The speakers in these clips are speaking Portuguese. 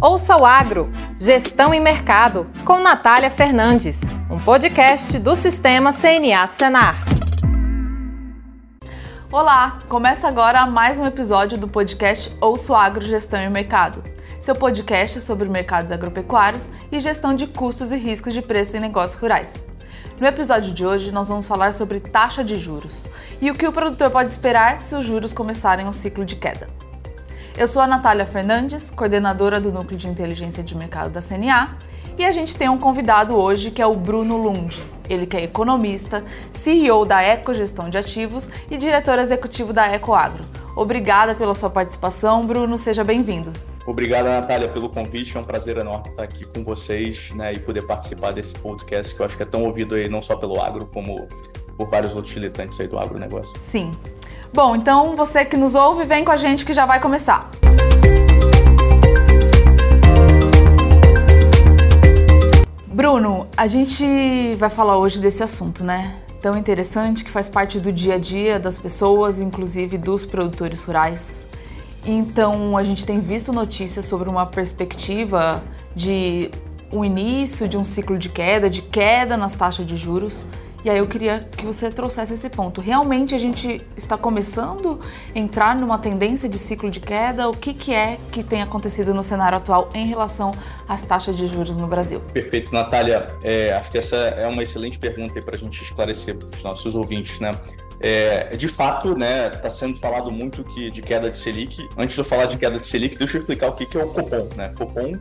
Ouça o Agro, Gestão e Mercado, com Natália Fernandes, um podcast do Sistema CNA Senar. Olá, começa agora mais um episódio do podcast Ouça o Agro, Gestão e Mercado, seu podcast sobre mercados agropecuários e gestão de custos e riscos de preço em negócios rurais. No episódio de hoje, nós vamos falar sobre taxa de juros e o que o produtor pode esperar se os juros começarem um ciclo de queda. Eu sou a Natália Fernandes, coordenadora do Núcleo de Inteligência de Mercado da CNA, e a gente tem um convidado hoje que é o Bruno Lund. Ele que é economista, CEO da Ecogestão de Ativos e diretor executivo da Ecoagro. Obrigada pela sua participação, Bruno, seja bem-vindo. Obrigado, Natália, pelo convite. É um prazer enorme estar aqui com vocês né, e poder participar desse podcast que eu acho que é tão ouvido aí não só pelo agro, como por vários outros militantes aí do agronegócio. Sim, Bom, então você que nos ouve, vem com a gente que já vai começar. Bruno, a gente vai falar hoje desse assunto, né? Tão interessante que faz parte do dia a dia das pessoas, inclusive dos produtores rurais. Então, a gente tem visto notícias sobre uma perspectiva de um início de um ciclo de queda, de queda nas taxas de juros. E aí eu queria que você trouxesse esse ponto. Realmente a gente está começando a entrar numa tendência de ciclo de queda? O que, que é que tem acontecido no cenário atual em relação às taxas de juros no Brasil? Perfeito, Natália. É, acho que essa é uma excelente pergunta para a gente esclarecer para os nossos ouvintes, né? É, de fato, né, está sendo falado muito que, de queda de Selic. Antes de eu falar de queda de Selic, deixa eu explicar o que, que é o Copom. Né? Copom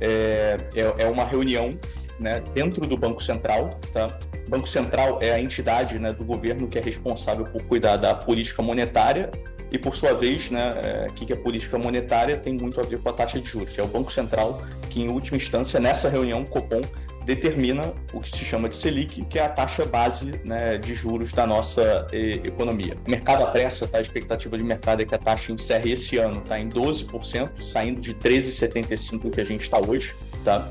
é, é, é uma reunião né, dentro do Banco Central. Tá? O Banco Central é a entidade né, do governo que é responsável por cuidar da política monetária e, por sua vez, né, é, que é política monetária tem muito a ver com a taxa de juros. É o Banco Central que, em última instância, nessa reunião, Copom, determina o que se chama de Selic, que é a taxa base né, de juros da nossa e, economia. O mercado apressa, tá? a expectativa de mercado é que a taxa encerre esse ano tá, em 12%, saindo de 13,75% que a gente está hoje. Tá?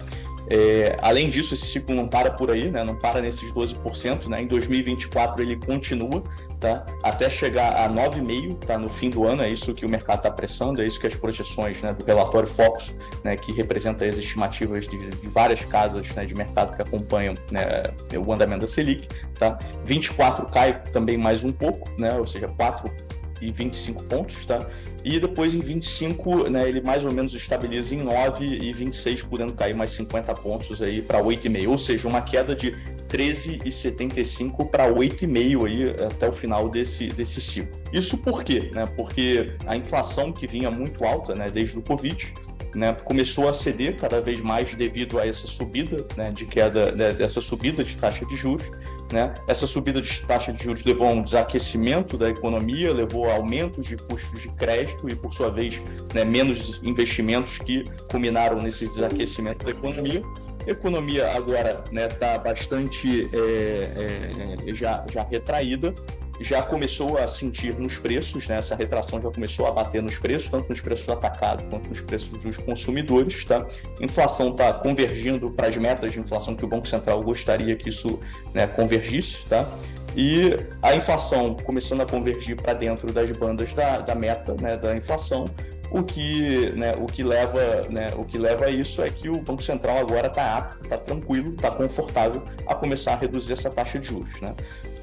É, além disso, esse ciclo não para por aí, né? não para nesses 12%. Né? Em 2024 ele continua tá? até chegar a 9,5% tá? no fim do ano. É isso que o mercado está apressando, é isso que as projeções né, do relatório Focus, né, que representa as estimativas de, de várias casas né, de mercado que acompanham né, o andamento da Selic. Tá? 24 cai também mais um pouco, né? ou seja, 4 e 25 pontos, tá? E depois em 25, né, ele mais ou menos estabiliza em 9 e 26, podendo cair mais 50 pontos aí para 8,5, ou seja, uma queda de 13,75 para 8,5 aí até o final desse, desse ciclo. Isso por quê? Né? Porque a inflação que vinha muito alta, né, desde o Covid, né, começou a ceder cada vez mais devido a essa subida né, de queda, né, dessa subida de taxa de juros. Né? Essa subida de taxa de juros levou a um desaquecimento da economia, levou a aumentos de custos de crédito e, por sua vez, né, menos investimentos que culminaram nesse desaquecimento da economia. A economia agora está né, tá bastante é, é, já, já retraída, já começou a sentir nos preços, né? essa retração já começou a bater nos preços, tanto nos preços atacados quanto nos preços dos consumidores. Tá? Inflação está convergindo para as metas de inflação que o Banco Central gostaria que isso né, convergisse. Tá? E a inflação começando a convergir para dentro das bandas da, da meta né, da inflação, o que, né, o que leva, né, o que leva a isso é que o Banco Central agora está apto, está tranquilo, está confortável a começar a reduzir essa taxa de juros, né?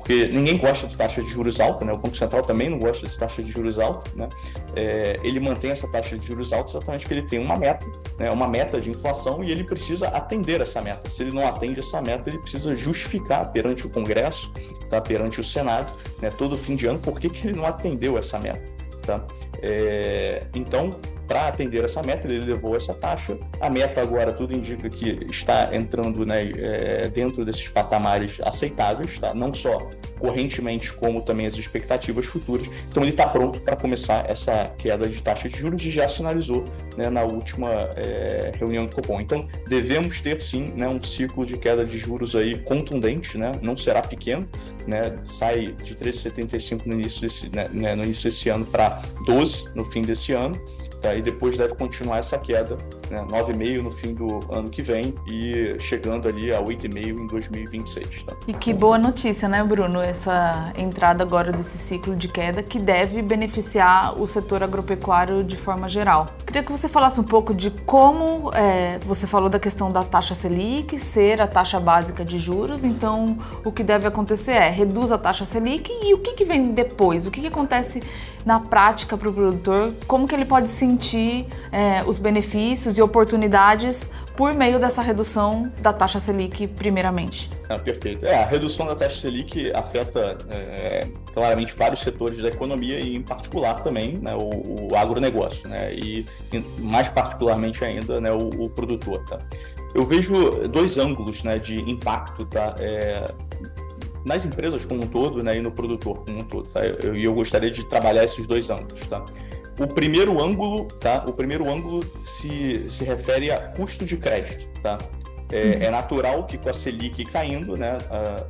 Porque ninguém gosta de taxa de juros alta, né? O Banco Central também não gosta de taxa de juros alta, né? É, ele mantém essa taxa de juros alta exatamente porque ele tem uma meta, né? Uma meta de inflação e ele precisa atender essa meta. Se ele não atende essa meta, ele precisa justificar perante o Congresso, tá? Perante o Senado, né? Todo fim de ano, por que, que ele não atendeu essa meta, tá? É, então, para atender essa meta, ele levou essa taxa. A meta agora, tudo indica que está entrando né, é, dentro desses patamares aceitáveis, tá? não só correntemente, como também as expectativas futuras. Então, ele está pronto para começar essa queda de taxa de juros e já sinalizou né, na última é, reunião do Copom. Então, devemos ter sim né, um ciclo de queda de juros aí contundente, né? não será pequeno, né? sai de 13,75 no início desse, né, né, no início desse ano para 12 no fim desse ano tá? e depois deve continuar essa queda, né? 9,5% no fim do ano que vem e chegando ali a 8,5% em 2026. Tá? E que boa notícia, né, Bruno? Essa entrada agora desse ciclo de queda que deve beneficiar o setor agropecuário de forma geral. Queria que você falasse um pouco de como é, você falou da questão da taxa Selic ser a taxa básica de juros, então o que deve acontecer é reduz a taxa Selic e o que, que vem depois? O que, que acontece na prática para o produtor? Como que ele pode sentir é, os benefícios e oportunidades por meio dessa redução da taxa Selic, primeiramente? Perfeito. É, a redução da taxa Selic afeta é, claramente vários setores da economia e, em particular, também né, o, o agronegócio, né, e mais particularmente ainda né, o, o produtor. Tá? Eu vejo dois ângulos né, de impacto tá, é, nas empresas como um todo né, e no produtor como um todo. Tá? E eu, eu, gostaria de trabalhar esses dois ângulos. Tá? O primeiro ângulo, tá? O primeiro ângulo se, se refere a custo de crédito, tá? É, uhum. é, natural que com a Selic caindo, né,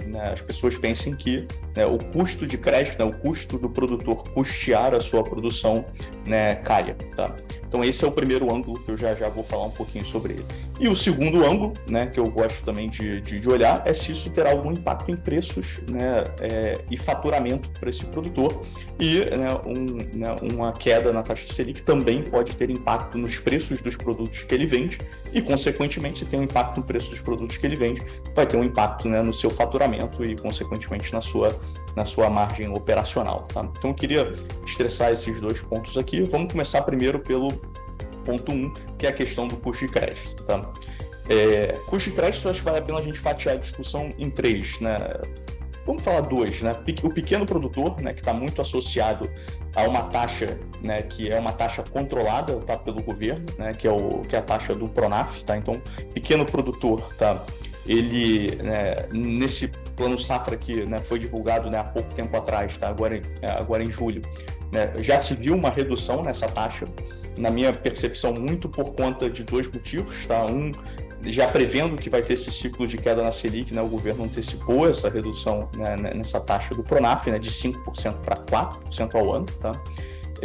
né as pessoas pensem que né, o custo de crédito, né, o custo do produtor custear a sua produção né, caia. Tá? Então esse é o primeiro ângulo que eu já, já vou falar um pouquinho sobre ele. E o segundo ângulo, né, que eu gosto também de, de, de olhar, é se isso terá algum impacto em preços né, é, e faturamento para esse produtor. E né, um, né, uma queda na taxa de Selic também pode ter impacto nos preços dos produtos que ele vende e, consequentemente, se tem um impacto no preço dos produtos que ele vende, vai ter um impacto né, no seu faturamento e, consequentemente, na sua, na sua margem operacional. Tá? Então eu queria estressar esses dois pontos aqui. Vamos começar primeiro pelo ponto 1, um, que é a questão do custo de crédito. Tá? É, custo de crédito, acho que vale a pena a gente fatiar a discussão em três. Né? Vamos falar dois, né? O pequeno produtor, né, que está muito associado a uma taxa, né, que é uma taxa controlada, tá, pelo governo, né, que é o que é a taxa do Pronaf, tá? Então, pequeno produtor, tá? Ele né, nesse plano safra que né, foi divulgado né, há pouco tempo atrás, tá? Agora, é, agora em julho, né, já se viu uma redução nessa taxa, na minha percepção, muito por conta de dois motivos. Tá? Um, já prevendo que vai ter esse ciclo de queda na Selic, né, o governo antecipou essa redução né, nessa taxa do Pronaf né, de 5% para 4% ao ano. Tá?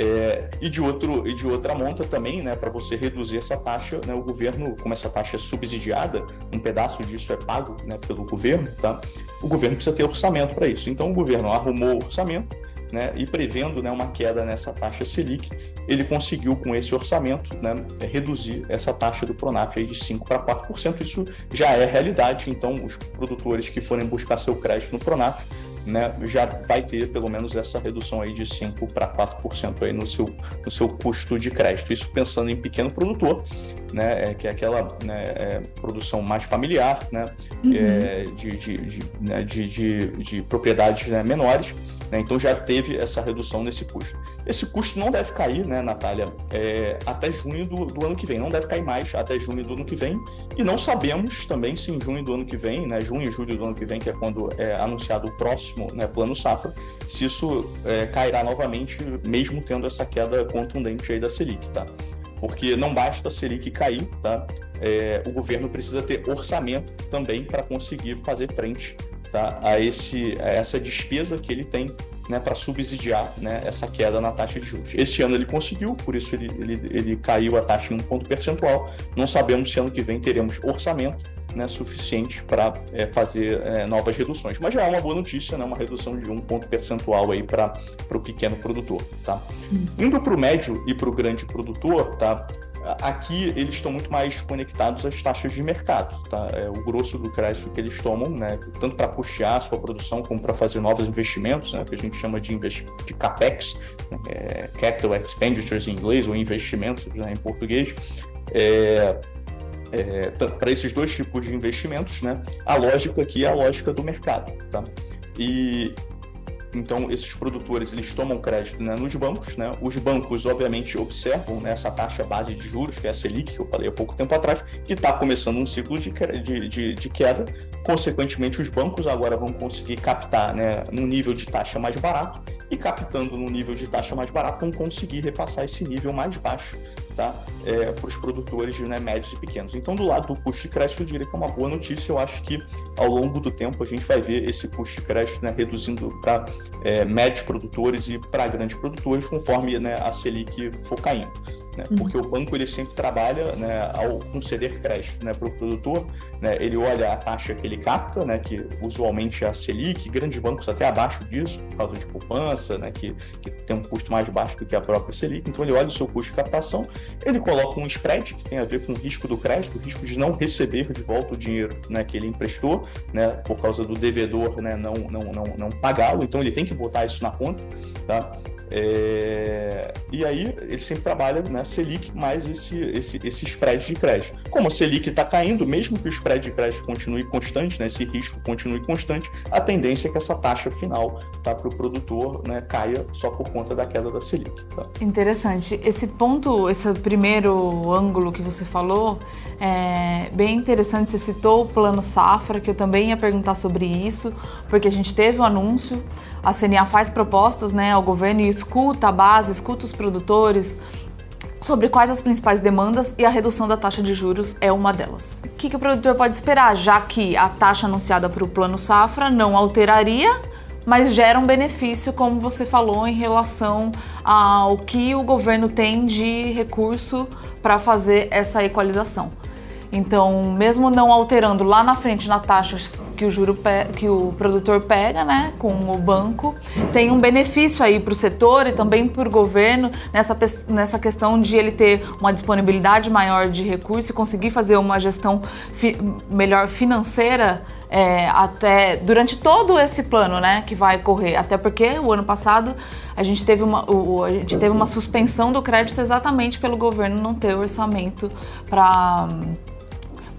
É, e, de outro, e de outra monta também, né, para você reduzir essa taxa, né, o governo, como essa taxa é subsidiada, um pedaço disso é pago né, pelo governo, tá? o governo precisa ter orçamento para isso. Então, o governo arrumou o orçamento, né, e prevendo né, uma queda nessa taxa Selic, ele conseguiu, com esse orçamento, né, reduzir essa taxa do Pronaf de 5% para 4%. Isso já é realidade, então os produtores que forem buscar seu crédito no Pronaf né, já vai ter pelo menos essa redução aí de 5% para 4% aí no seu, no seu custo de crédito. Isso pensando em pequeno produtor, né, é, que é aquela né, é, produção mais familiar, né, uhum. é, de, de, de, né, de, de, de, propriedades né, menores. Né, então já teve essa redução nesse custo. Esse custo não deve cair, né, Natália, é, até junho do, do, ano que vem. Não deve cair mais até junho do ano que vem. E não sabemos também se em junho do ano que vem, né, junho e julho do ano que vem, que é quando é anunciado o próximo né, plano safra, se isso é, cairá novamente, mesmo tendo essa queda contundente aí da Selic, tá? Porque não basta a Selic cair, tá? É, o governo precisa ter orçamento também para conseguir fazer frente tá, a, esse, a essa despesa que ele tem né, para subsidiar né, essa queda na taxa de juros. Esse ano ele conseguiu, por isso ele, ele, ele caiu a taxa em um ponto percentual. Não sabemos se ano que vem teremos orçamento né, suficiente para é, fazer é, novas reduções. Mas já é uma boa notícia, né, uma redução de um ponto percentual aí para o pequeno produtor. Tá? Hum. Indo para o médio e para o grande produtor, tá? Aqui eles estão muito mais conectados às taxas de mercado, tá? É o grosso do crédito que eles tomam, né? Tanto para custear a sua produção como para fazer novos investimentos, né? Que a gente chama de, de capex, né? é, capital expenditures em inglês ou investimentos né? em português. É, é, para esses dois tipos de investimentos, né? A lógica aqui é a lógica do mercado, tá? E então, esses produtores eles tomam crédito né, nos bancos. Né? Os bancos, obviamente, observam né, essa taxa base de juros, que é a Selic, que eu falei há pouco tempo atrás, que está começando um ciclo de, de, de, de, queda. Consequentemente, os bancos agora vão conseguir captar né, num nível de taxa mais barato e captando num nível de taxa mais barato vão conseguir repassar esse nível mais baixo tá? É, para os produtores né, médios e pequenos. Então, do lado do custo de crédito, eu diria que é uma boa notícia. Eu acho que ao longo do tempo a gente vai ver esse custo de crédito né, reduzindo para é, médios produtores e para grandes produtores, conforme né, a Selic for caindo né? Uhum. Porque o banco ele sempre trabalha, né, ao conceder crédito, né, para o produtor, né, ele olha a taxa que ele capta, né, que usualmente é a Selic, grandes bancos até abaixo disso, por causa de poupança, né, que, que tem um custo mais baixo do que a própria Selic. Então ele olha o seu custo de captação, ele coloca um spread que tem a ver com o risco do crédito, o risco de não receber de volta o dinheiro, né, que ele emprestou, né, por causa do devedor, né, não não não, não pagá-lo. Então ele tem que botar isso na conta, tá? É... E aí ele sempre trabalha né, Selic mais esse, esse, esse spread de crédito. Como a Selic está caindo, mesmo que o spread de crédito continue constante, né, esse risco continue constante, a tendência é que essa taxa final tá, para o produtor né, caia só por conta da queda da Selic. Tá? Interessante. Esse ponto, esse primeiro ângulo que você falou, é bem interessante. Você citou o plano Safra, que eu também ia perguntar sobre isso, porque a gente teve o um anúncio a CNA faz propostas né, ao governo e escuta a base, escuta os produtores sobre quais as principais demandas e a redução da taxa de juros é uma delas. O que, que o produtor pode esperar, já que a taxa anunciada para o Plano Safra não alteraria, mas gera um benefício, como você falou, em relação ao que o governo tem de recurso para fazer essa equalização. Então, mesmo não alterando lá na frente na taxa que o juro que o produtor pega, né, com o banco, tem um benefício aí para o setor e também para o governo nessa, nessa questão de ele ter uma disponibilidade maior de recursos e conseguir fazer uma gestão fi, melhor financeira é, até durante todo esse plano, né, que vai correr. Até porque o ano passado a gente teve uma, o, a gente teve uma suspensão do crédito exatamente pelo governo não ter orçamento para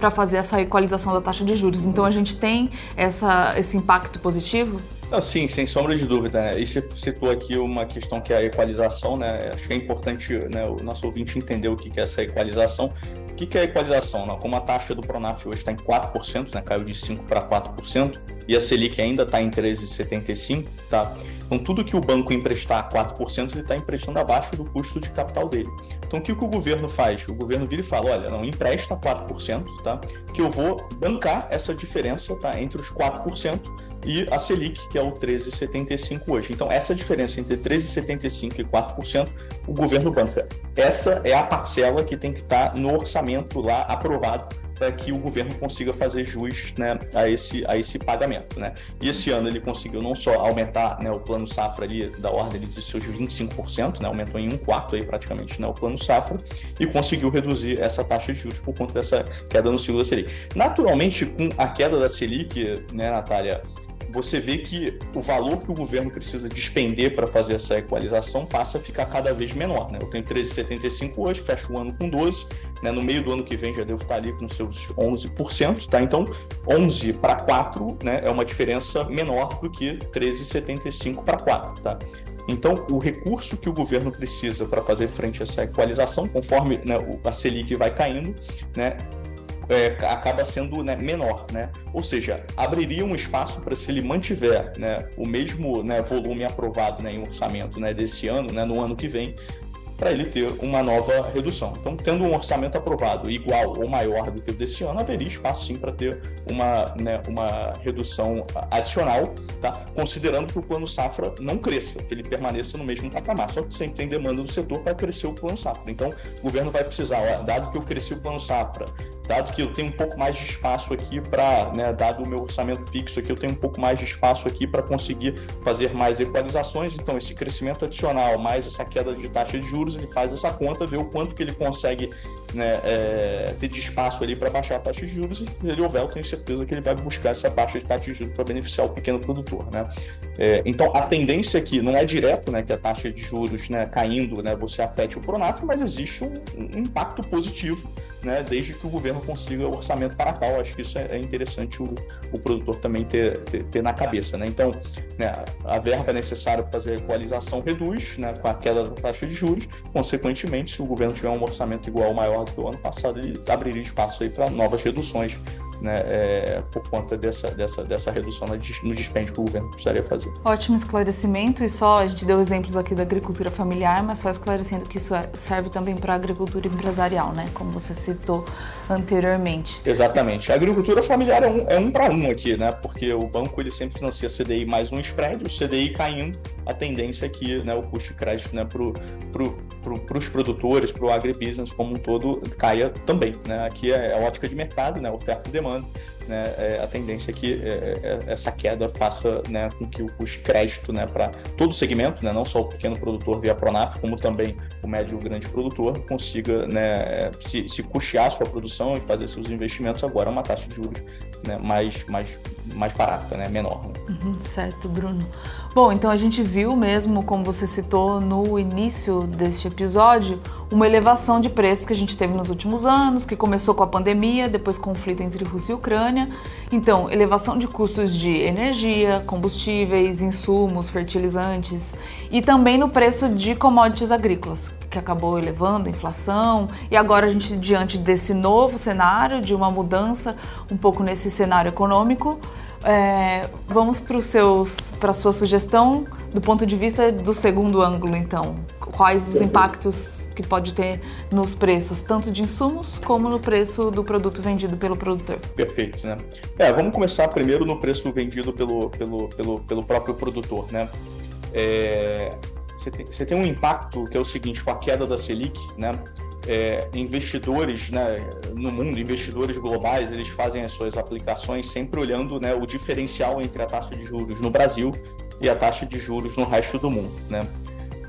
para fazer essa equalização da taxa de juros. Então a gente tem essa, esse impacto positivo? Ah, sim, sem sombra de dúvida. Né? E você citou aqui uma questão que é a equalização, né? Acho que é importante né, o nosso ouvinte entender o que é essa equalização. O que é a equalização? Como a taxa do Pronaf hoje está em 4%, né? caiu de 5% para 4%, e a Selic ainda está em 13,75%, tá? Então, tudo que o banco emprestar a 4%, ele está emprestando abaixo do custo de capital dele. Então, o que, que o governo faz? O governo vira e fala: olha, não empresta 4%, tá? Que eu vou bancar essa diferença tá? entre os 4% e a Selic, que é o 13,75 hoje. Então, essa diferença entre 13,75 e 4%, o governo banca. Essa é a parcela que tem que estar tá no orçamento lá aprovado para que o governo consiga fazer jus né, a, esse, a esse pagamento. Né? E esse ano ele conseguiu não só aumentar né, o plano safra ali da ordem de seus 25%, né, aumentou em um quarto aí praticamente né, o plano safra, e conseguiu reduzir essa taxa de juros por conta dessa queda no ciclo da Selic. Naturalmente, com a queda da Selic, né, Natália, você vê que o valor que o governo precisa despender para fazer essa equalização passa a ficar cada vez menor. Né? Eu tenho 13,75 hoje, fecho o ano com 12, né? no meio do ano que vem já devo estar ali com seus 11%, tá? Então, 11 para 4 né, é uma diferença menor do que 13,75 para 4, tá? Então, o recurso que o governo precisa para fazer frente a essa equalização, conforme né, a Selic vai caindo, né, é, acaba sendo né, menor, né? Ou seja, abriria um espaço para se ele mantiver né, o mesmo né, volume aprovado né, em orçamento né, desse ano, né, no ano que vem, para ele ter uma nova redução. Então, tendo um orçamento aprovado igual ou maior do que o desse ano, haveria espaço sim para ter uma, né, uma redução adicional, tá? considerando que o plano safra não cresça, que ele permaneça no mesmo patamar. Só que sempre tem demanda do setor para crescer o plano safra. Então, o governo vai precisar, ó, dado que eu cresci o plano safra, dado que eu tenho um pouco mais de espaço aqui para, né, dado o meu orçamento fixo aqui, eu tenho um pouco mais de espaço aqui para conseguir fazer mais equalizações. Então, esse crescimento adicional, mais essa queda de taxa de juros, ele faz essa conta, vê o quanto que ele consegue né, é, ter de espaço ali para baixar a taxa de juros. E se ele houver, eu tenho certeza que ele vai buscar essa baixa de taxa de juros para beneficiar o pequeno produtor. Né? É, então, a tendência aqui não é direto né, que a taxa de juros né, caindo né, você afete o Pronaf, mas existe um, um impacto positivo né, desde que o governo consiga o orçamento para tal. Acho que isso é, é interessante o, o produtor também ter, ter, ter, na cabeça. Né? Então, né, a verba necessária para fazer a equalização reduz né, com a queda da taxa de juros. Consequentemente, se o governo tiver um orçamento igual ou maior do que o ano passado, ele abriria espaço para novas reduções né, é, por conta dessa, dessa, dessa redução no dispêndio que o governo precisaria fazer. Ótimo esclarecimento, e só a gente deu exemplos aqui da agricultura familiar, mas só esclarecendo que isso é, serve também para a agricultura empresarial, né, como você citou anteriormente. Exatamente. A agricultura familiar é um, é um para um aqui, né, porque o banco ele sempre financia CDI mais um spread, o CDI caindo, a tendência é que né, o custo de crédito né, para pro, pro, os produtores, para o agribusiness como um todo, caia também. Né? Aqui é a ótica de mercado, né, oferta e demanda né, é, a tendência é que é, é, essa queda faça né, com que o custo de crédito né, para todo o segmento, né, não só o pequeno produtor via Pronaf, como também o médio e o grande produtor, consiga né, se, se custear sua produção e fazer seus investimentos agora a uma taxa de juros né, mais, mais, mais barata, né, menor. Uhum, certo, Bruno. Bom, então a gente viu mesmo, como você citou no início deste episódio, uma elevação de preços que a gente teve nos últimos anos, que começou com a pandemia, depois conflito entre Rússia e Ucrânia. Então, elevação de custos de energia, combustíveis, insumos, fertilizantes e também no preço de commodities agrícolas, que acabou elevando a inflação. E agora a gente diante desse novo cenário, de uma mudança um pouco nesse cenário econômico, é, vamos para a sua sugestão do ponto de vista do segundo ângulo, então. Quais os impactos que pode ter nos preços, tanto de insumos como no preço do produto vendido pelo produtor? Perfeito, né? É, vamos começar primeiro no preço vendido pelo, pelo, pelo, pelo próprio produtor, né? É, você, tem, você tem um impacto que é o seguinte, com a queda da Selic, né? É, investidores né, no mundo, investidores globais, eles fazem as suas aplicações sempre olhando né, o diferencial entre a taxa de juros no Brasil e a taxa de juros no resto do mundo. Né?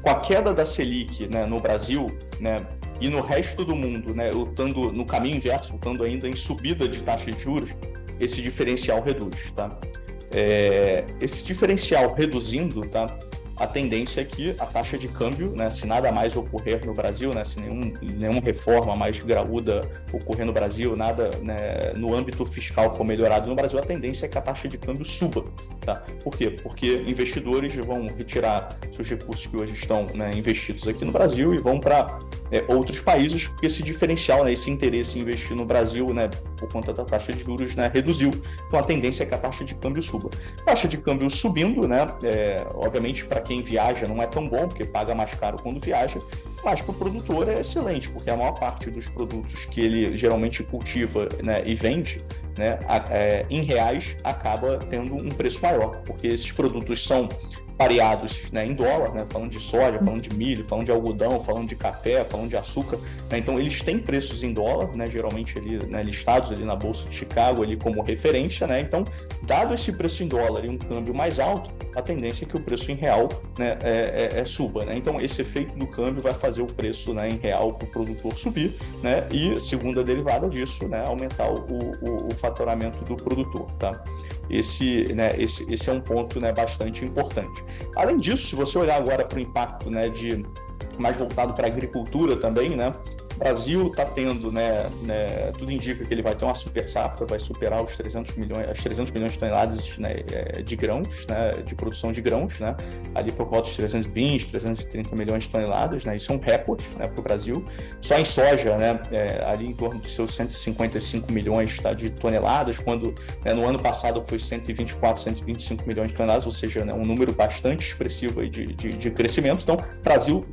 Com a queda da Selic né, no Brasil né, e no resto do mundo, né, lutando no caminho inverso, lutando ainda em subida de taxa de juros, esse diferencial reduz. Tá? É, esse diferencial reduzindo, tá? A tendência é que a taxa de câmbio, né, se nada mais ocorrer no Brasil, né, se nenhum, nenhuma reforma mais graúda ocorrer no Brasil, nada né, no âmbito fiscal for melhorado no Brasil, a tendência é que a taxa de câmbio suba. Tá? Por quê? Porque investidores vão retirar seus recursos que hoje estão né, investidos aqui no Brasil e vão para é, outros países, porque esse diferencial, né, esse interesse em investir no Brasil, né, por conta da taxa de juros, né, reduziu. Então a tendência é que a taxa de câmbio suba. Taxa de câmbio subindo, né, é, obviamente para quem viaja não é tão bom, porque paga mais caro quando viaja, mas para o produtor é excelente, porque a maior parte dos produtos que ele geralmente cultiva né, e vende né, é, em reais acaba tendo um preço maior, porque esses produtos são pareados né, em dólar, né, falando de soja, falando de milho, falando de algodão, falando de café, falando de açúcar. Né, então, eles têm preços em dólar, né, geralmente ali, né, listados ali na Bolsa de Chicago ali como referência. Né, então, dado esse preço em dólar e um câmbio mais alto, a tendência é que o preço em real né, é, é, é suba. Né? Então, esse efeito do câmbio vai fazer o preço né, em real para o produtor subir né, e, segunda derivada disso, né, aumentar o, o, o faturamento do produtor. Tá? Esse, né, esse, esse é um ponto né, bastante importante. Além disso, se você olhar agora para o impacto né, de mais voltado para a agricultura também, né? Brasil está tendo, né, né, tudo indica que ele vai ter uma super safra, vai superar os 300 milhões, as 300 milhões de toneladas né, é, de grãos, né, de produção de grãos, né, ali por volta de 320, 330 milhões de toneladas, né, isso é um recorde né, para o Brasil. Só em soja, né, é, ali em torno dos seus 155 milhões tá, de toneladas, quando né, no ano passado foi 124, 125 milhões de toneladas, ou seja, né, um número bastante expressivo de, de, de crescimento. Então, Brasil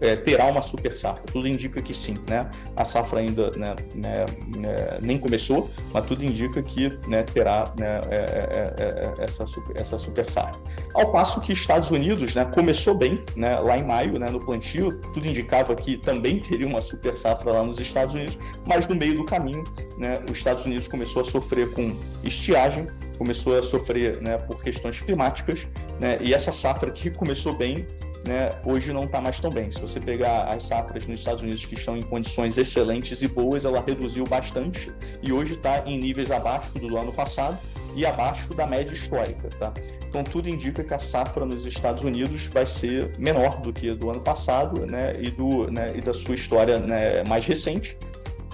é, terá uma super safra. Tudo indica que sim, né? A safra ainda né, né, né nem começou, mas tudo indica que né, terá né, é, é, é, é essa, super, essa super safra. Ao passo que Estados Unidos né, começou bem, né, lá em maio, né, no plantio, tudo indicava que também teria uma super safra lá nos Estados Unidos, mas no meio do caminho, né, os Estados Unidos começou a sofrer com estiagem, começou a sofrer né, por questões climáticas, né, e essa safra que começou bem né, hoje não está mais tão bem. Se você pegar as safras nos Estados Unidos que estão em condições excelentes e boas, ela reduziu bastante e hoje está em níveis abaixo do ano passado e abaixo da média histórica. Tá? Então, tudo indica que a safra nos Estados Unidos vai ser menor do que do ano passado né, e, do, né, e da sua história né, mais recente.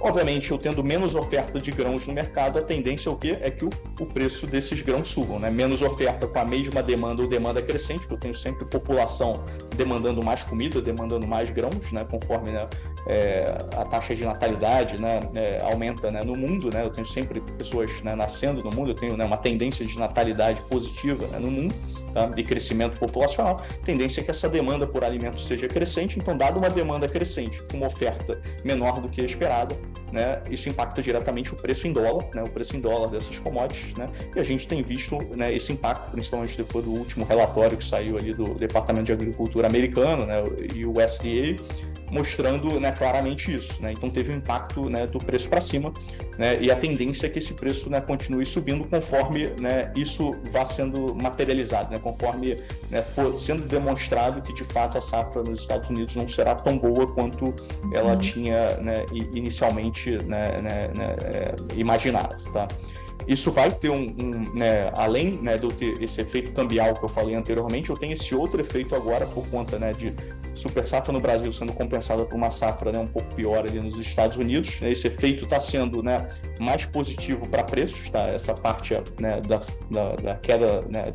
Obviamente, eu tendo menos oferta de grãos no mercado, a tendência é o quê? É que o, o preço desses grãos subam, né? Menos oferta com a mesma demanda ou demanda crescente, porque eu tenho sempre população demandando mais comida, demandando mais grãos, né? Conforme né, é, a taxa de natalidade né, é, aumenta né, no mundo, né, eu tenho sempre pessoas né, nascendo no mundo, eu tenho né, uma tendência de natalidade positiva né, no mundo, tá, de crescimento populacional, tendência é que essa demanda por alimentos seja crescente, então, dado uma demanda crescente, com uma oferta menor do que a esperada, né, isso impacta diretamente o preço em dólar, né, o preço em dólar dessas commodities, né, e a gente tem visto né, esse impacto, principalmente depois do último relatório que saiu ali do Departamento de Agricultura americano, né, e o USDA, mostrando né, claramente isso. Né? Então teve um impacto né, do preço para cima né, e a tendência é que esse preço né, continue subindo conforme né, isso vá sendo materializado, conforme for sendo demonstrado que de fato a safra nos Estados Unidos não será tão boa quanto ela uhum. tinha inicialmente é, imaginado. Tá? Isso vai ter um, um né, além né, de eu ter esse efeito cambial que eu falei anteriormente, eu tenho esse outro efeito agora por conta né, de super safra no Brasil sendo compensada por uma safra né, um pouco pior ali nos Estados Unidos. Esse efeito está sendo né, mais positivo para preços, tá? essa parte né, da, da, da, queda né,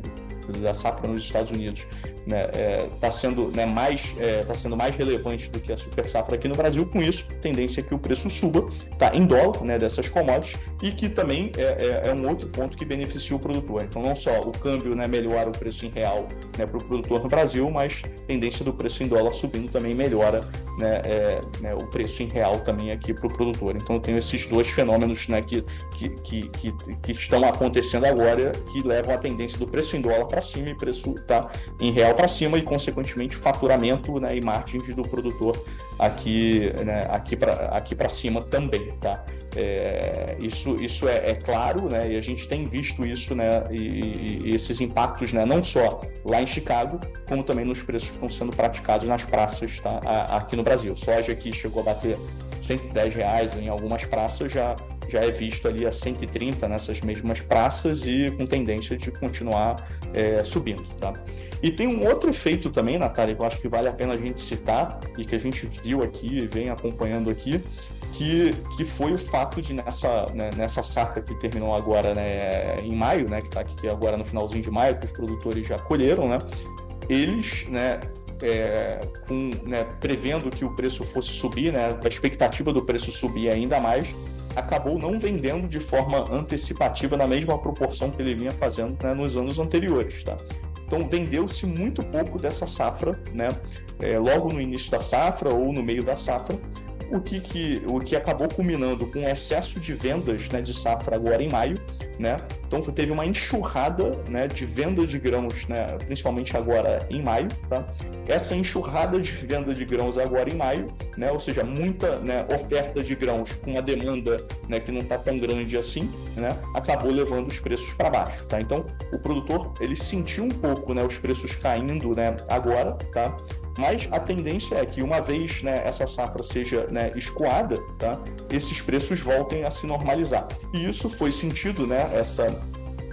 da safra nos Estados Unidos está né, é, tá sendo, né, mais, é, tá sendo mais relevante do que a super safra aqui no Brasil. Com isso, tendência é que o preço suba tá, em dólar né, dessas commodities e que também é, é, é um outro ponto que beneficia o produtor. Então, não só o câmbio né, melhora o preço em real né, para o produtor no Brasil, mas tendência do preço em dólar subindo também melhora né, é, né, o preço em real também aqui para o produtor. Então, eu tenho esses dois fenômenos né, que, que, que, que, que estão acontecendo agora que levam a tendência do preço em dólar para cima e preço tá em real para cima e, consequentemente, faturamento né, e margens do produtor aqui, né, aqui para aqui cima também. Tá? É, isso isso é, é, claro, né, e a gente tem visto isso, né, e, e, esses impactos né, não só lá em Chicago, como também nos preços que estão sendo praticados nas praças tá, aqui no Brasil. Soja aqui chegou a bater 110 reais em algumas praças, já, já é visto ali a 130 nessas mesmas praças e com tendência de continuar é, subindo. Tá? E tem um outro efeito também, Natália, que eu acho que vale a pena a gente citar e que a gente viu aqui e vem acompanhando aqui, que, que foi o fato de nessa, né, nessa safra que terminou agora né, em maio, né, que está aqui agora no finalzinho de maio, que os produtores já colheram, né, eles né, é, com, né, prevendo que o preço fosse subir, né, a expectativa do preço subir ainda mais, acabou não vendendo de forma antecipativa na mesma proporção que ele vinha fazendo né, nos anos anteriores. Tá? Então vendeu-se muito pouco dessa safra, né, é, logo no início da safra ou no meio da safra, o que, que, o que acabou culminando com excesso de vendas né, de safra agora em maio, né? Então teve uma enxurrada né, de venda de grãos, né, principalmente agora em maio. Tá? Essa enxurrada de venda de grãos agora em maio, né, ou seja, muita né, oferta de grãos com uma demanda né, que não está tão grande assim, né, acabou levando os preços para baixo. Tá? Então o produtor ele sentiu um pouco né, os preços caindo né, agora, tá? Mas a tendência é que uma vez né, essa safra seja né, escoada, tá, esses preços voltem a se normalizar. E isso foi sentido, né, essa,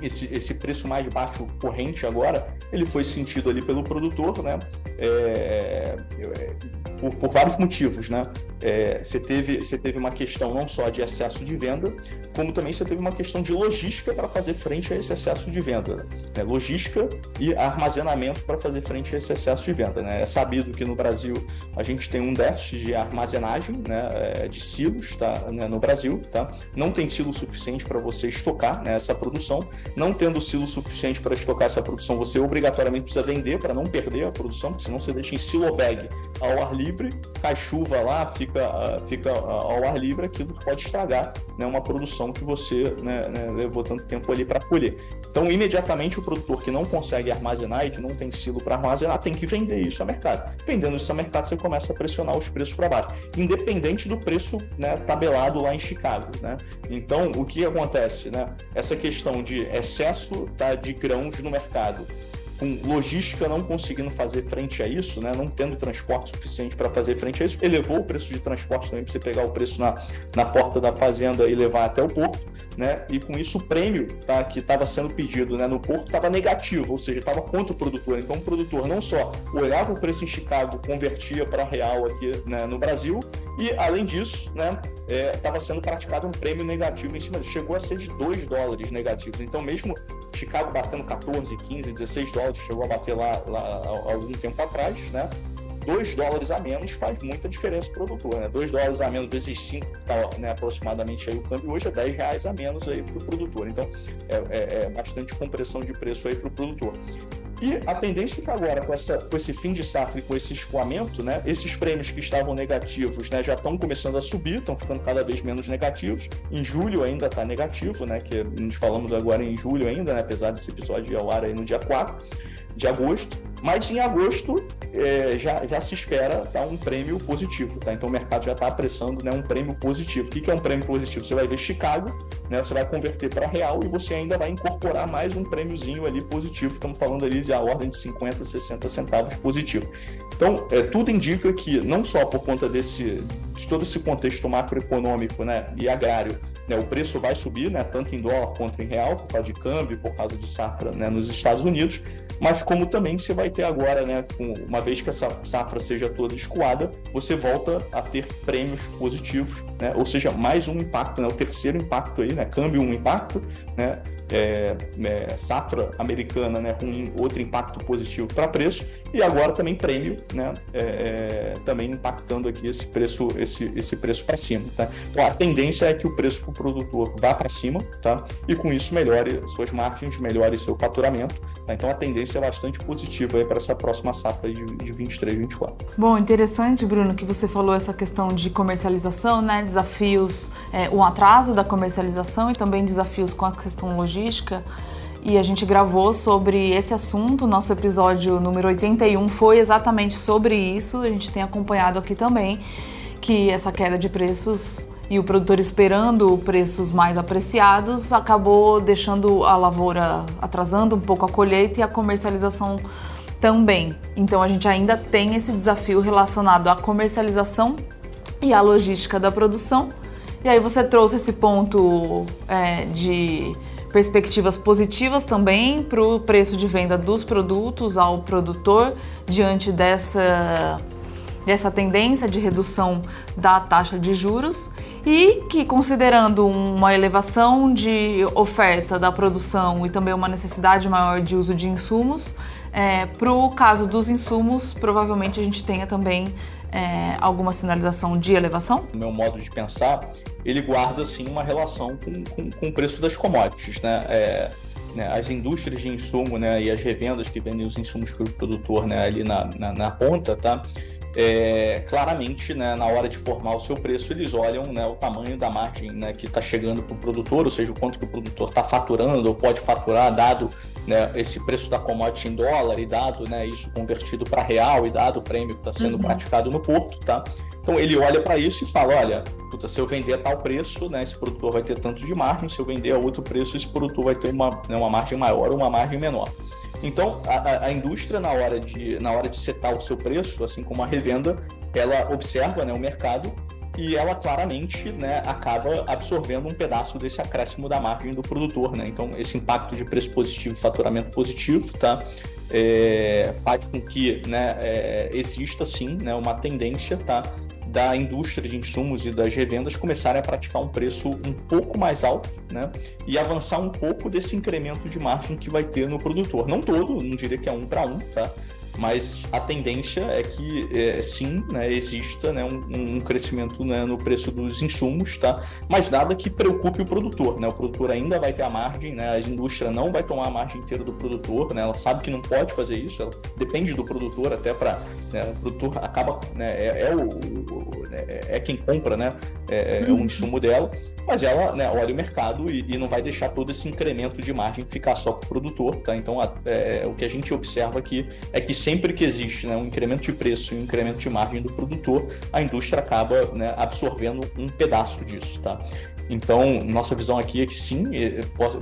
esse, esse preço mais baixo corrente agora, ele foi sentido ali pelo produtor, né? É, é, por, por, vários motivos, né? É, você, teve, você teve uma questão não só de excesso de venda, como também você teve uma questão de logística para fazer frente a esse excesso de venda. Né? Logística e armazenamento para fazer frente a esse excesso de venda. Né? É sabido que no Brasil a gente tem um déficit de armazenagem né? É, de silos tá? Né? no Brasil. Tá? Não tem silo suficiente para você estocar né? essa produção. Não tendo silo suficiente para estocar essa produção, você obrigatoriamente precisa vender para não perder a produção, porque senão você deixa em silo bag ao ar livre, cai chuva lá, fica, ah, fica ah, ao ar livre, aquilo pode estragar né, uma produção que você né, né, levou tanto tempo ali para colher. Então, imediatamente, o produtor que não consegue armazenar e que não tem silo para armazenar tem que vender isso ao mercado. Vendendo isso ao mercado, você começa a pressionar os preços para baixo, independente do preço né, tabelado lá em Chicago. Né? Então, o que acontece? Né? Essa questão de excesso tá, de grãos no mercado com logística não conseguindo fazer frente a isso, né, não tendo transporte suficiente para fazer frente a isso, elevou o preço de transporte também para você pegar o preço na, na porta da fazenda e levar até o porto, né, e com isso o prêmio tá, que estava sendo pedido né, no porto estava negativo, ou seja, estava contra o produtor. Então o produtor não só olhava o preço em Chicago, convertia para real aqui né, no Brasil, e além disso, né, estava é, sendo praticado um prêmio negativo em cima, chegou a ser de 2 dólares negativos. Então, mesmo Chicago batendo 14, 15, 16 dólares, chegou a bater lá, lá algum tempo atrás, né? 2 dólares a menos faz muita diferença para o produtor, né? 2 dólares a menos vezes 5, tá, né, aproximadamente aí o câmbio hoje é 10 reais a menos para o produtor. Então, é, é, é bastante compressão de preço aí para o produtor. E a tendência é que agora, com, essa, com esse fim de safra e com esse escoamento, né, esses prêmios que estavam negativos né, já estão começando a subir, estão ficando cada vez menos negativos. Em julho ainda está negativo, né, que nós falamos agora em julho ainda, né, apesar desse episódio ir ao ar aí no dia 4 de agosto. Mas em agosto é, já, já se espera tá, um prêmio positivo, tá? Então o mercado já está apressando né, um prêmio positivo. O que, que é um prêmio positivo? Você vai ver Chicago, né, você vai converter para real e você ainda vai incorporar mais um prêmiozinho ali positivo. Estamos falando ali de a ordem de 50, 60 centavos positivo. Então, é, tudo indica que, não só por conta desse, de todo esse contexto macroeconômico né, e agrário, né, o preço vai subir, né, tanto em dólar quanto em real, por causa de câmbio, por causa de safra né, nos Estados Unidos, mas como também você vai ter agora, né, uma vez que essa safra seja toda escoada, você volta a ter prêmios positivos, né, ou seja, mais um impacto, né, o terceiro impacto aí, né, câmbio um impacto, né, é, é, safra americana né, ruim, outro impacto positivo para preço, e agora também prêmio, né, é, é também impactando aqui esse preço, esse, esse preço para cima. Tá? Então a tendência é que o preço para o produtor vá para cima, tá? e com isso melhore suas margens, melhore seu faturamento. Tá? Então a tendência é bastante positiva para essa próxima safra de, de 23, 24. Bom, interessante, Bruno, que você falou essa questão de comercialização, né, desafios, é, o atraso da comercialização e também desafios com a questão logística logística e a gente gravou sobre esse assunto. Nosso episódio número 81 foi exatamente sobre isso. A gente tem acompanhado aqui também que essa queda de preços e o produtor esperando preços mais apreciados acabou deixando a lavoura atrasando um pouco a colheita e a comercialização também. Então a gente ainda tem esse desafio relacionado à comercialização e à logística da produção. E aí você trouxe esse ponto é, de perspectivas positivas também para o preço de venda dos produtos ao produtor diante dessa, dessa tendência de redução da taxa de juros. E que, considerando uma elevação de oferta da produção e também uma necessidade maior de uso de insumos, é, para o caso dos insumos, provavelmente a gente tenha também é, alguma sinalização de elevação? No meu modo de pensar, ele guarda sim uma relação com, com, com o preço das commodities, né? É, né, as indústrias de insumo né, e as revendas que vendem os insumos para o produtor né, ali na, na, na ponta, tá? É, claramente, né, na hora de formar o seu preço, eles olham né, o tamanho da margem né, que está chegando para o produtor, ou seja, o quanto que o produtor está faturando ou pode faturar, dado né, esse preço da commodity em dólar e dado né, isso convertido para real e dado o prêmio que está sendo uhum. praticado no porto. Tá? Então ele olha para isso e fala: olha, puta, se eu vender a tal preço, né, esse produtor vai ter tanto de margem, se eu vender a outro preço, esse produtor vai ter uma, né, uma margem maior ou uma margem menor. Então, a, a, indústria, na hora, de, na hora de setar o seu preço, assim como a revenda, ela observa né, o mercado e ela claramente né, acaba absorvendo um pedaço desse acréscimo da margem do produtor. Né? Então, esse impacto de preço positivo e faturamento positivo tá, é, faz com que né, é, exista, sim, né, uma tendência tá, da indústria de insumos e das revendas começarem a praticar um preço um pouco mais alto, né? E avançar um pouco desse incremento de margem que vai ter no produtor. Não todo, não diria que é um para um, tá? Mas a tendência é que é, sim, né, exista né, um, um crescimento né, no preço dos insumos, tá? mas nada que preocupe o produtor. Né? O produtor ainda vai ter a margem, né? a indústria não vai tomar a margem inteira do produtor, né? ela sabe que não pode fazer isso, ela depende do produtor até para. Né, o produtor acaba, né, é, é, o, o né, é, é quem compra né, é, é, o uhum. insumo dela, mas ela né, olha o mercado e, e, não vai deixar todo esse incremento de margem ficar só com o produtor. Tá? Então, a, é, o que a gente observa aqui é que sempre que existe né, um incremento de preço e um incremento de margem do produtor, a indústria acaba né, absorvendo um pedaço disso. Tá? Então, nossa visão aqui é que sim,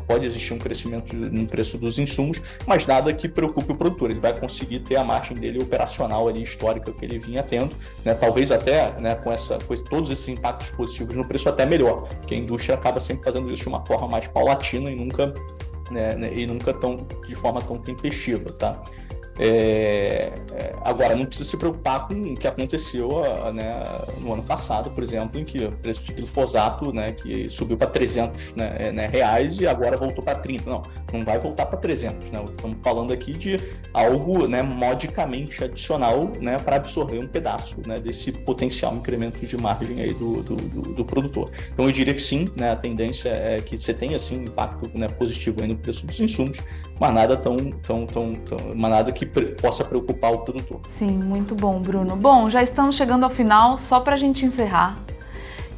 pode existir um crescimento no preço dos insumos, mas nada que preocupe o produtor. Ele vai conseguir ter a margem dele operacional ali histórica que ele vinha tendo, né? talvez até né, com, essa, com todos esses impactos positivos no preço até melhor, porque a indústria acaba sempre fazendo isso de uma forma mais paulatina e nunca, né, né, e nunca tão, de forma tão tempestiva. Tá? É, é, agora, não precisa se preocupar com o que aconteceu né, no ano passado, por exemplo, em que o preço de glifosato, né, que subiu para 300 né, é, né, reais e agora voltou para 30. Não, não vai voltar para 300. Né? Estamos falando aqui de algo né, modicamente adicional né, para absorver um pedaço né, desse potencial incremento de margem aí do, do, do, do, produtor. Então, eu diria que sim, né, a tendência é que você tenha assim, impacto né, positivo aí no preço dos insumos, mas nada tão, tão, tão, tão mas nada que possa preocupar o produtor. Sim, muito bom, Bruno. Bom, já estamos chegando ao final, só para a gente encerrar.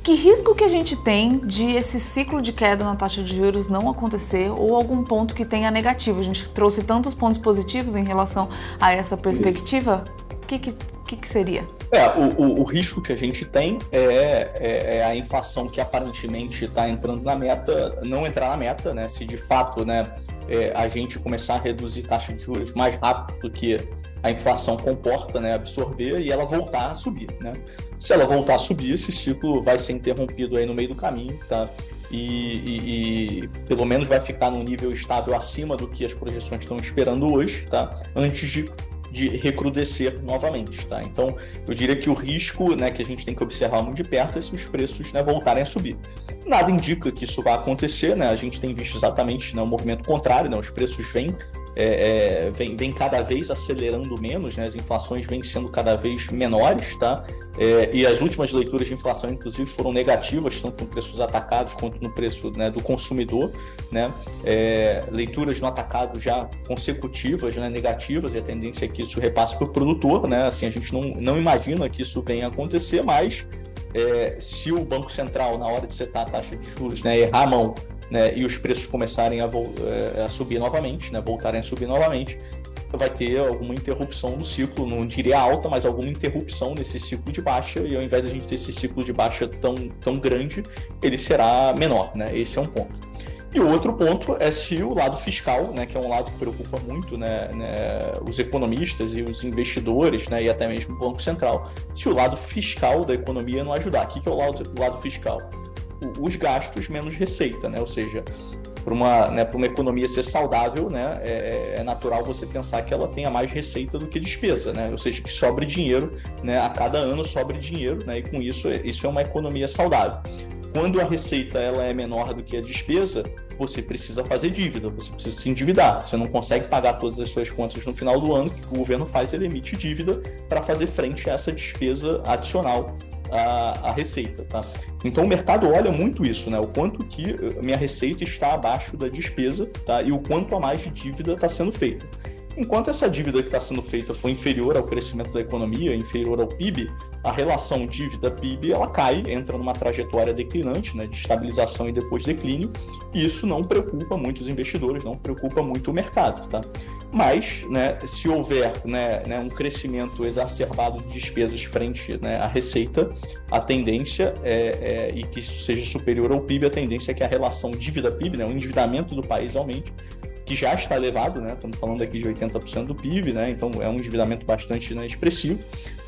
Que risco que a gente tem de esse ciclo de queda na taxa de juros não acontecer ou algum ponto que tenha negativo? A gente trouxe tantos pontos positivos em relação a essa perspectiva. O que, que, que, que seria? É, o, o, o, risco que a gente tem é, é, é a inflação que aparentemente está entrando na meta, não entrar na meta, né? Se de fato né, é, a gente começar a reduzir taxa de juros mais rápido do que a inflação comporta, né, absorver e ela voltar a subir, né? Se ela voltar a subir, esse ciclo vai ser interrompido aí no meio do caminho, tá? E, e, e pelo menos vai ficar num nível estável acima do que as projeções estão esperando hoje, tá? Antes de de recrudescer novamente, tá? Então, eu diria que o risco, né, que a gente tem que observar muito de perto é se os preços, né, voltarem a subir. Nada indica que isso vai acontecer, né? A gente tem visto exatamente né, o movimento contrário, né? Os preços vêm é, é, vem, vem, cada vez acelerando menos, né? as inflações vêm sendo cada vez menores, tá? É, e as últimas leituras de inflação, inclusive, foram negativas, tanto no preço dos atacados quanto no preço né, do consumidor, né? É, leituras no atacado já consecutivas, né, negativas, e a tendência é que isso repasse para o produtor, né? Assim, a gente não, não imagina que isso venha a acontecer, mas é, se o Banco Central, na hora de setar a taxa de juros, né, errar a mão né, e os preços começarem a, é, a, subir novamente, né, voltarem a subir novamente, vai ter alguma interrupção no ciclo, não diria alta, mas alguma interrupção nesse ciclo de baixa, e ao invés de a gente ter esse ciclo de baixa tão, tão grande, ele será menor, né? Esse é um ponto. E o outro ponto é se o lado fiscal, né, que é um lado que preocupa muito né, né, os economistas e os investidores, né, e até mesmo o Banco Central, se o lado fiscal da economia não ajudar. O que é o lado, o lado fiscal? Os gastos menos receita, né? Ou seja, para uma, né, uma economia ser saudável, né, é, é, natural você pensar que ela tenha mais receita do que despesa, né? Ou seja, que sobre dinheiro, né, a cada ano sobre dinheiro, né? E com isso, isso é uma economia saudável. Quando a receita ela é menor do que a despesa, você precisa fazer dívida, você precisa se endividar. Você não consegue pagar todas as suas contas no final do ano, o que o governo faz? Ele emite dívida para fazer frente a essa despesa adicional a, a, receita, tá? Então o mercado olha muito isso, né? O quanto que a minha receita está abaixo da despesa, tá? E o quanto a mais de dívida está sendo feita. Enquanto essa dívida que está sendo feita for inferior ao crescimento da economia, inferior ao PIB, a relação dívida-PIB ela cai, entra numa trajetória declinante, né, de estabilização e depois declínio, e isso não preocupa muito os investidores, não preocupa muito o mercado. Tá? Mas, né, se houver né, né, um crescimento exacerbado de despesas frente né, à receita, a tendência é, é, e que isso seja superior ao PIB, a tendência é que a relação dívida-PIB, né, o endividamento do país aumente, que já está elevado, né? Estamos falando aqui de 80% do PIB, né? Então é um endividamento bastante né, expressivo,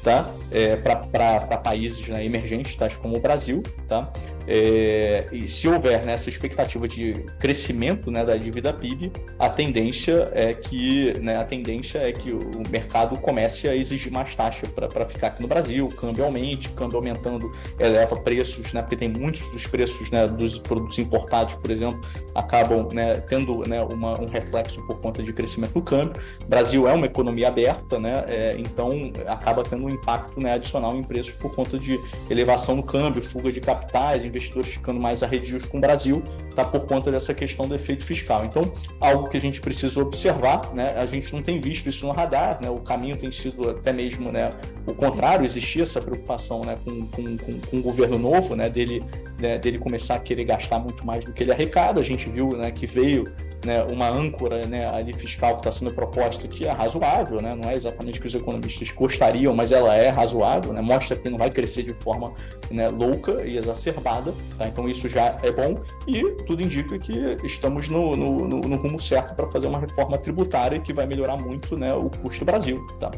tá? É, para países né, emergentes, tais como o Brasil, tá? É, e se houver né, essa expectativa de crescimento né, da dívida PIB, a tendência é que né, a tendência é que o mercado comece a exigir mais taxa para ficar aqui no Brasil, o câmbio aumente, o câmbio aumentando eleva preços, né, porque tem muitos dos preços né, dos produtos importados, por exemplo, acabam né, tendo né, uma, um reflexo por conta de crescimento do câmbio. O Brasil é uma economia aberta, né, é, então acaba tendo um impacto né, adicional em preços por conta de elevação do câmbio, fuga de capitais, investidores ficando mais arredios com o Brasil, tá por conta dessa questão do efeito fiscal. Então, algo que a gente precisa observar, né? A gente não tem visto isso no radar, né? O caminho tem sido até mesmo, né, o contrário, existia essa preocupação, né, com, com, com, com o governo novo, né, dele, né, dele começar a querer gastar muito mais do que ele arrecada. A gente viu, né, que veio né, uma âncora né, ali fiscal que está sendo proposta que é razoável, né, não é exatamente o que os economistas gostariam, mas ela é razoável, né, mostra que não vai crescer de forma né, louca e exacerbada, tá? então isso já é bom e tudo indica que estamos no, no, no, no rumo certo para fazer uma reforma tributária que vai melhorar muito né, o custo do Brasil. Tá?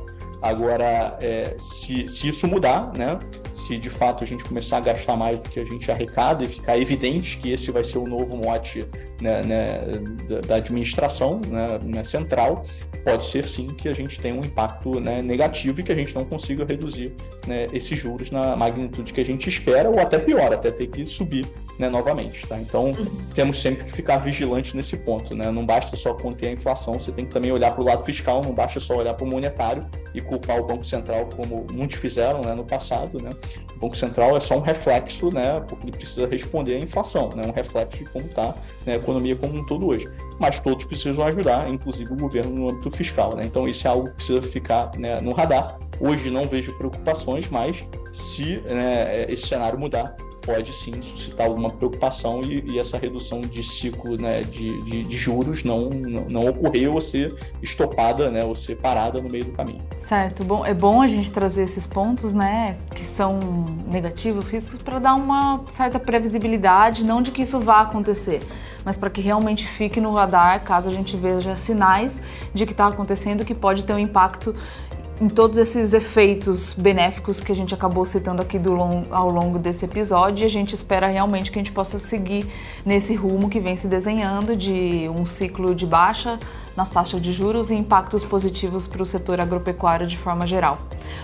Agora, é, se, se isso mudar, né, se de fato a gente começar a gastar mais do que a gente arrecada e ficar evidente que esse vai ser o novo mote né, né, da, administração né, né, central, pode ser sim que a gente tenha um impacto né, negativo e que a gente não consiga reduzir né, esses juros na magnitude que a gente espera, ou até pior, até ter que subir né, novamente. Tá? Então, uhum. temos sempre que ficar vigilantes nesse ponto. Né? Não basta só conter a inflação, você tem que também olhar para o lado fiscal, não basta só olhar para o monetário e culpar o Banco Central como muitos fizeram né, no passado. Né? O Banco Central é só um reflexo, né, porque ele precisa responder à inflação, né? um reflexo de como está né, a economia como um todo hoje. Mas todos precisam ajudar, inclusive o governo no âmbito fiscal. Né? Então, isso é algo que precisa ficar né, no radar. Hoje não vejo preocupações, mas se né, esse cenário mudar, pode sim suscitar alguma preocupação e, e essa redução de ciclo né, de, de, de, juros não, não, ocorrer ou ser estopada, né, ou ser parada no meio do caminho. Certo, bom, é bom a gente trazer esses pontos né, que são negativos, riscos, para dar uma certa previsibilidade, não de que isso vá acontecer, mas para que realmente fique no radar caso a gente veja sinais de que está acontecendo que pode ter um impacto em todos esses efeitos benéficos que a gente acabou citando aqui long, ao longo desse episódio e a gente espera realmente que a gente possa seguir nesse rumo que vem se desenhando de um ciclo de baixa nas taxas de juros e impactos positivos para o setor agropecuário de forma geral.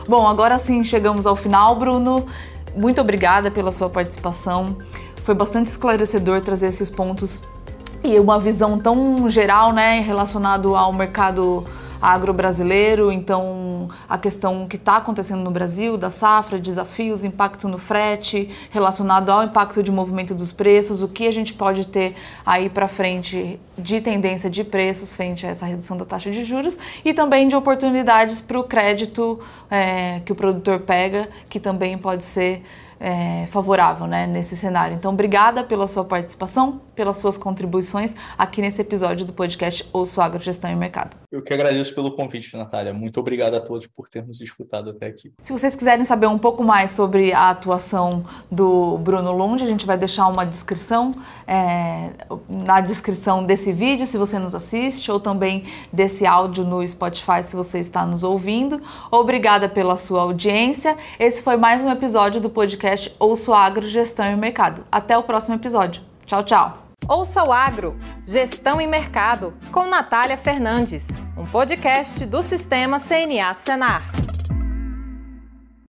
Bom, agora sim chegamos ao final, Bruno. Muito obrigada pela sua participação. Foi bastante esclarecedor trazer esses pontos e uma visão tão geral, né, relacionado ao mercado agro-brasileiro, então a questão que está acontecendo no Brasil, da safra, desafios, impacto no frete, relacionado ao impacto de movimento dos preços, o que a gente pode ter aí para frente de tendência de preços frente a essa redução da taxa de juros e também de oportunidades para o crédito é, que o produtor pega, que também pode ser é, favorável né, nesse cenário. Então, obrigada pela sua participação, pelas suas contribuições aqui nesse episódio do podcast Ouço Agro Gestão e Mercado. Eu que agradeço pelo convite, Natália. Muito obrigado a todos por terem nos escutado até aqui. Se vocês quiserem saber um pouco mais sobre a atuação do Bruno Lund, a gente vai deixar uma descrição é, na descrição desse vídeo, se você nos assiste, ou também desse áudio no Spotify, se você está nos ouvindo. Obrigada pela sua audiência. Esse foi mais um episódio do podcast podcast Ouço Agro, Gestão e Mercado. Até o próximo episódio. Tchau, tchau. Ouça o Agro, Gestão e Mercado, com Natália Fernandes, um podcast do Sistema CNA Senar.